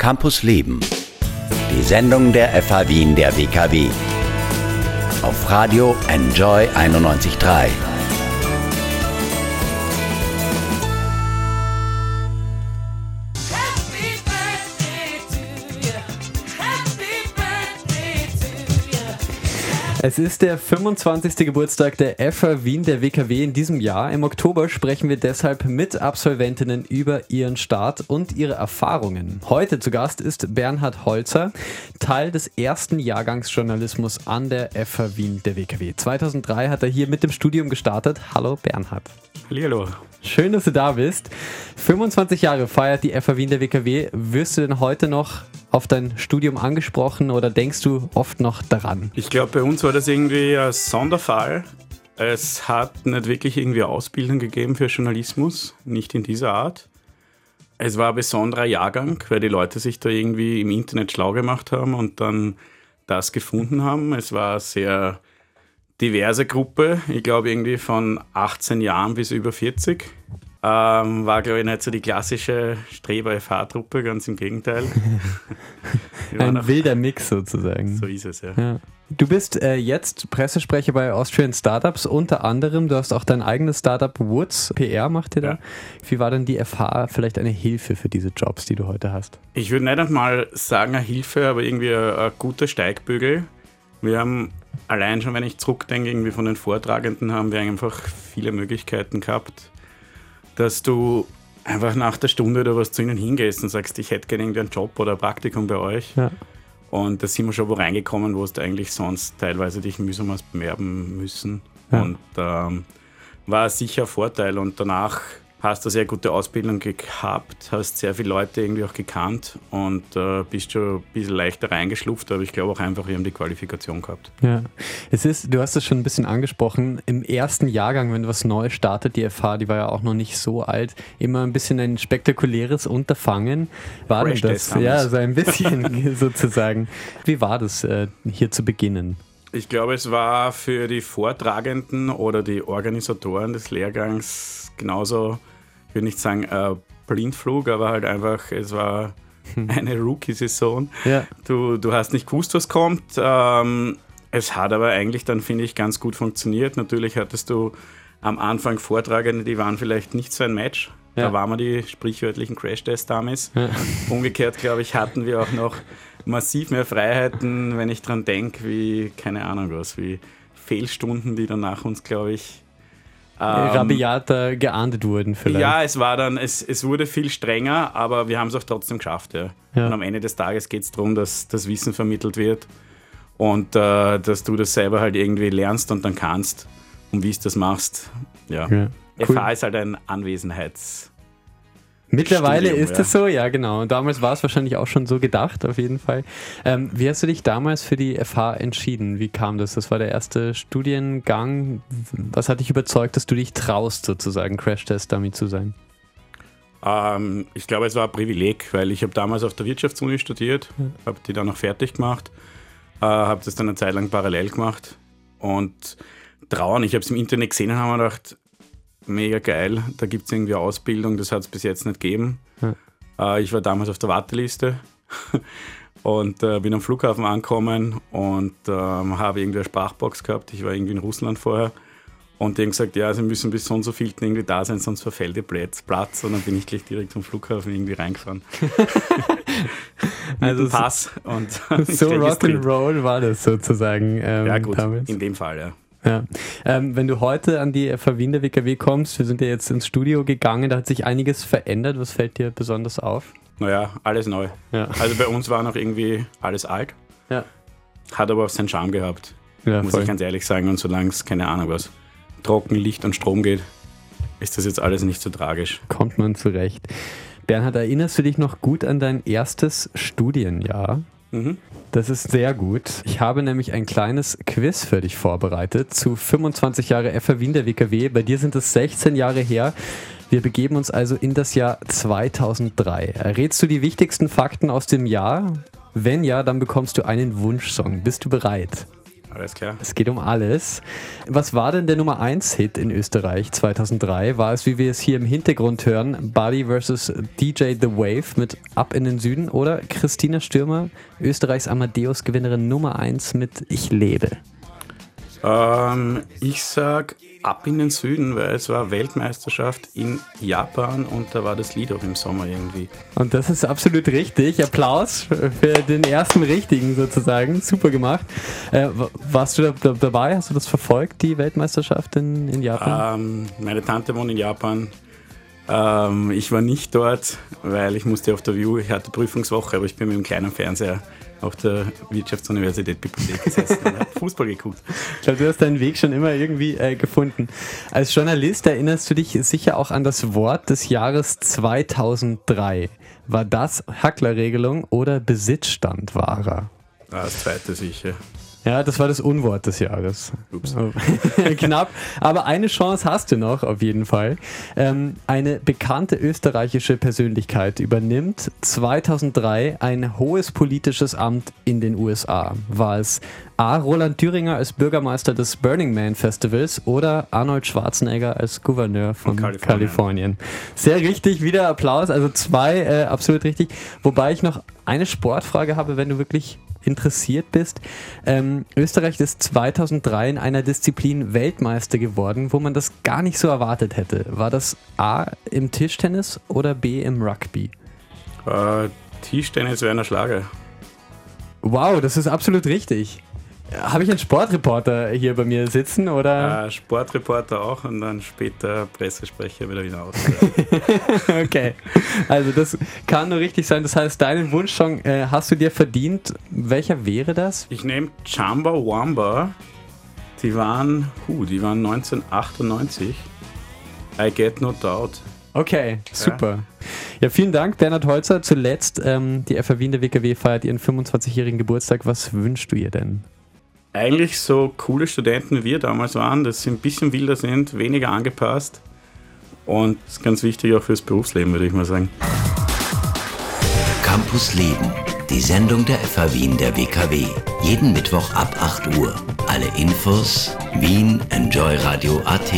Campus Leben. Die Sendung der FH Wien der WKW. Auf Radio Enjoy 91.3. Es ist der 25. Geburtstag der FA Wien der WKW in diesem Jahr. Im Oktober sprechen wir deshalb mit Absolventinnen über ihren Start und ihre Erfahrungen. Heute zu Gast ist Bernhard Holzer, Teil des ersten Jahrgangs Journalismus an der FA Wien der WKW. 2003 hat er hier mit dem Studium gestartet. Hallo Bernhard. Hallihallo. Schön, dass du da bist. 25 Jahre feiert die FA Wien der WKW. Wirst du denn heute noch auf dein Studium angesprochen oder denkst du oft noch daran? Ich glaube, bei uns war das irgendwie ein Sonderfall. Es hat nicht wirklich irgendwie Ausbildung gegeben für Journalismus, nicht in dieser Art. Es war ein besonderer Jahrgang, weil die Leute sich da irgendwie im Internet schlau gemacht haben und dann das gefunden haben. Es war eine sehr diverse Gruppe, ich glaube irgendwie von 18 Jahren bis über 40. Ähm, war, glaube ich, nicht so die klassische Streber-FH-Truppe, ganz im Gegenteil. Ein auch- wilder Mix sozusagen. so ist es, ja. Ja. Du bist äh, jetzt Pressesprecher bei Austrian Startups, unter anderem. Du hast auch dein eigenes Startup Woods PR macht ihr da. Ja. Wie war denn die FH vielleicht eine Hilfe für diese Jobs, die du heute hast? Ich würde nicht einmal sagen eine Hilfe, aber irgendwie ein, ein guter Steigbügel. Wir haben allein schon, wenn ich zurückdenke, irgendwie von den Vortragenden haben wir einfach viele Möglichkeiten gehabt, dass du einfach nach der Stunde oder was zu ihnen hingehst und sagst, ich hätte gerne irgendwie einen Job oder ein Praktikum bei euch. Ja. Und da sind wir schon wo reingekommen, wo du eigentlich sonst teilweise dich mühsam hast bewerben müssen. Ja. Und ähm, war sicher ein Vorteil. Und danach hast du eine sehr gute Ausbildung gehabt, hast sehr viele Leute irgendwie auch gekannt und äh, bist schon ein bisschen leichter reingeschlupft, aber ich glaube auch einfach, wir haben die Qualifikation gehabt. Ja, es ist, du hast es schon ein bisschen angesprochen, im ersten Jahrgang, wenn was Neues startet, die FH, die war ja auch noch nicht so alt, immer ein bisschen ein spektakuläres Unterfangen. War denn das? Ja, so ein bisschen sozusagen. Wie war das äh, hier zu beginnen? Ich glaube, es war für die Vortragenden oder die Organisatoren des Lehrgangs genauso, ich würde nicht sagen äh, Blindflug, aber halt einfach, es war eine Rookie-Saison. Ja. Du, du hast nicht gewusst, was kommt. Ähm, es hat aber eigentlich dann, finde ich, ganz gut funktioniert. Natürlich hattest du am Anfang Vortragende, die waren vielleicht nicht so ein Match. Ja. Da waren wir die sprichwörtlichen Crash-Test-Dummies. Ja. Umgekehrt, glaube ich, hatten wir auch noch massiv mehr Freiheiten, wenn ich dran denke, wie, keine Ahnung was, wie Fehlstunden, die dann nach uns, glaube ich. Ähm, Rabiater geahndet wurden vielleicht. ja, es war dann, es, es wurde viel strenger, aber wir haben es auch trotzdem geschafft. Ja. Ja. Und am Ende des Tages geht es darum, dass das Wissen vermittelt wird und äh, dass du das selber halt irgendwie lernst und dann kannst. Und wie du das machst, ja. Ja, cool. FH ist halt ein Anwesenheits. Mittlerweile Studium, ist ja. es so, ja genau. Und damals war es wahrscheinlich auch schon so gedacht, auf jeden Fall. Ähm, wie hast du dich damals für die FH entschieden? Wie kam das? Das war der erste Studiengang. Was hat dich überzeugt, dass du dich traust, sozusagen Crash-Test-Dummy zu sein? Ähm, ich glaube, es war ein Privileg, weil ich habe damals auf der Wirtschaftsuni studiert, habe die dann noch fertig gemacht, äh, habe das dann eine Zeit lang parallel gemacht und trauen, ich habe es im Internet gesehen und habe mir gedacht, mega geil, da gibt es irgendwie Ausbildung, das hat es bis jetzt nicht gegeben. Äh, ich war damals auf der Warteliste und äh, bin am Flughafen angekommen und ähm, habe irgendwie eine Sprachbox gehabt, ich war irgendwie in Russland vorher. Und die haben gesagt, ja, sie müssen bis so und so viel irgendwie da sein, sonst verfällt ihr Platz. Platz. Und dann bin ich gleich direkt zum Flughafen irgendwie reingefahren. Also Pass und So. Rock'n'Roll war das sozusagen ähm, Ja, gut, damals. in dem Fall, ja. Ja. Ähm, wenn du heute an die der WKW kommst, wir sind ja jetzt ins Studio gegangen, da hat sich einiges verändert. Was fällt dir besonders auf? Naja, alles neu. Ja. Also bei uns war noch irgendwie alles alt, Ja, hat aber auch seinen Charme gehabt, ja muss voll. ich ganz ehrlich sagen. Und solange es, keine Ahnung was, trocken, Licht und Strom geht, ist das jetzt alles nicht so tragisch. kommt man zurecht. Bernhard, erinnerst du dich noch gut an dein erstes Studienjahr? Mhm. Das ist sehr gut. Ich habe nämlich ein kleines Quiz für dich vorbereitet zu 25 Jahre FA Wien der WKW. Bei dir sind es 16 Jahre her. Wir begeben uns also in das Jahr 2003. Errätst du die wichtigsten Fakten aus dem Jahr? Wenn ja, dann bekommst du einen Wunschsong. Bist du bereit? Alles klar. Es geht um alles. Was war denn der Nummer 1 Hit in Österreich 2003? War es, wie wir es hier im Hintergrund hören, Buddy vs. DJ The Wave mit Ab in den Süden oder Christina Stürmer, Österreichs Amadeus-Gewinnerin Nummer 1 mit Ich lebe? Ähm, ich sag ab in den Süden, weil es war Weltmeisterschaft in Japan und da war das Lied auch im Sommer irgendwie. Und das ist absolut richtig. Applaus für den ersten richtigen sozusagen. Super gemacht. Äh, warst du da, da, dabei? Hast du das verfolgt, die Weltmeisterschaft in, in Japan? Ähm, meine Tante wohnt in Japan. Ähm, ich war nicht dort, weil ich musste auf der View, ich hatte Prüfungswoche, aber ich bin mit dem kleinen Fernseher auf der Wirtschaftsuniversität Bibliothek gesessen und habe Fußball geguckt. Ich glaube, du hast deinen Weg schon immer irgendwie äh, gefunden. Als Journalist erinnerst du dich sicher auch an das Wort des Jahres 2003. War das Hacklerregelung oder Besitzstandwahrer? Ah, Das zweite sicher. Ja, das war das Unwort des Jahres. Ups. Oh. Knapp, aber eine Chance hast du noch auf jeden Fall. Ähm, eine bekannte österreichische Persönlichkeit übernimmt 2003 ein hohes politisches Amt in den USA. War es A. Roland Thüringer als Bürgermeister des Burning Man Festivals oder Arnold Schwarzenegger als Gouverneur von Von Kalifornien? Kalifornien. Sehr richtig, wieder Applaus, also zwei äh, absolut richtig. Wobei ich noch eine Sportfrage habe, wenn du wirklich interessiert bist. Ähm, Österreich ist 2003 in einer Disziplin Weltmeister geworden, wo man das gar nicht so erwartet hätte. War das A im Tischtennis oder B im Rugby? Äh, Tischtennis wäre ein Schlager. Wow, das ist absolut richtig. Habe ich einen Sportreporter hier bei mir sitzen oder? Äh, Sportreporter auch und dann später Pressesprecher wieder hinaus. Okay, also das kann nur richtig sein. Das heißt, deinen Wunschsong äh, hast du dir verdient. Welcher wäre das? Ich nehme Chamba Wamba. Die waren, huh, die waren 1998. I get no doubt. Okay, super. Ja, vielen Dank, Bernhard Holzer. Zuletzt, ähm, die FA Wien der WKW feiert ihren 25-jährigen Geburtstag. Was wünschst du ihr denn? Eigentlich so coole Studenten wie wir damals waren, dass sie ein bisschen wilder sind, weniger angepasst. Und das ist ganz wichtig auch fürs Berufsleben, würde ich mal sagen. Campus Leben, die Sendung der FH Wien der WKW. Jeden Mittwoch ab 8 Uhr. Alle Infos Wien Enjoy Radio AT.